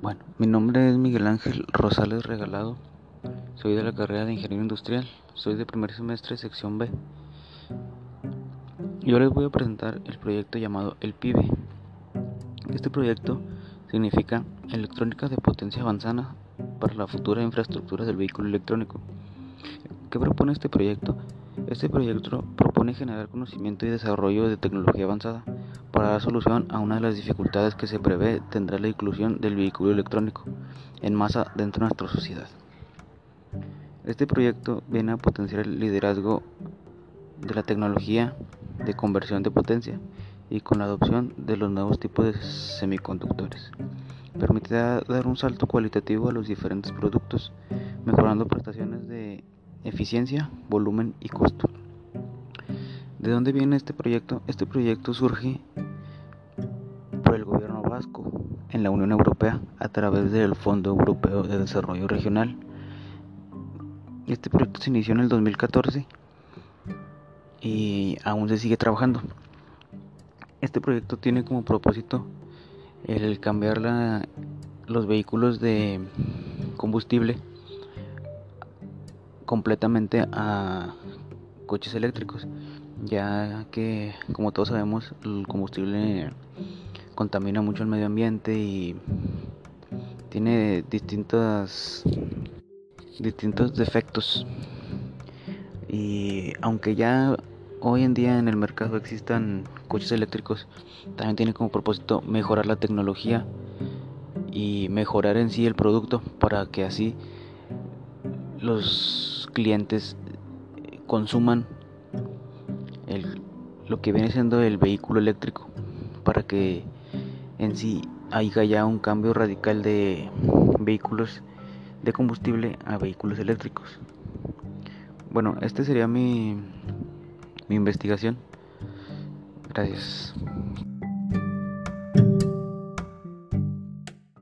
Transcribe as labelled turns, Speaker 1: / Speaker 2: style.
Speaker 1: Bueno, mi nombre es Miguel Ángel Rosales Regalado. Soy de la carrera de Ingeniería Industrial. Soy de primer semestre, sección B. Y ahora les voy a presentar el proyecto llamado El PIBE. Este proyecto significa Electrónica de Potencia Avanzada para la futura infraestructura del vehículo electrónico. ¿Qué propone este proyecto? Este proyecto propone generar conocimiento y desarrollo de tecnología avanzada para dar solución a una de las dificultades que se prevé tendrá la inclusión del vehículo electrónico en masa dentro de nuestra sociedad. Este proyecto viene a potenciar el liderazgo de la tecnología de conversión de potencia y con la adopción de los nuevos tipos de semiconductores. Permitirá dar un salto cualitativo a los diferentes productos, mejorando prestaciones de eficiencia, volumen y costo. ¿De dónde viene este proyecto? Este proyecto surge en la Unión Europea a través del Fondo Europeo de Desarrollo Regional. Este proyecto se inició en el 2014 y aún se sigue trabajando. Este proyecto tiene como propósito el cambiar los vehículos de combustible completamente a coches eléctricos ya que como todos sabemos el combustible contamina mucho el medio ambiente y tiene distintas distintos defectos. Y aunque ya hoy en día en el mercado existan coches eléctricos también tiene como propósito mejorar la tecnología y mejorar en sí el producto para que así los clientes consuman lo que viene siendo el vehículo eléctrico para que en sí haya ya un cambio radical de vehículos de combustible a vehículos eléctricos. Bueno, este sería mi, mi investigación. Gracias.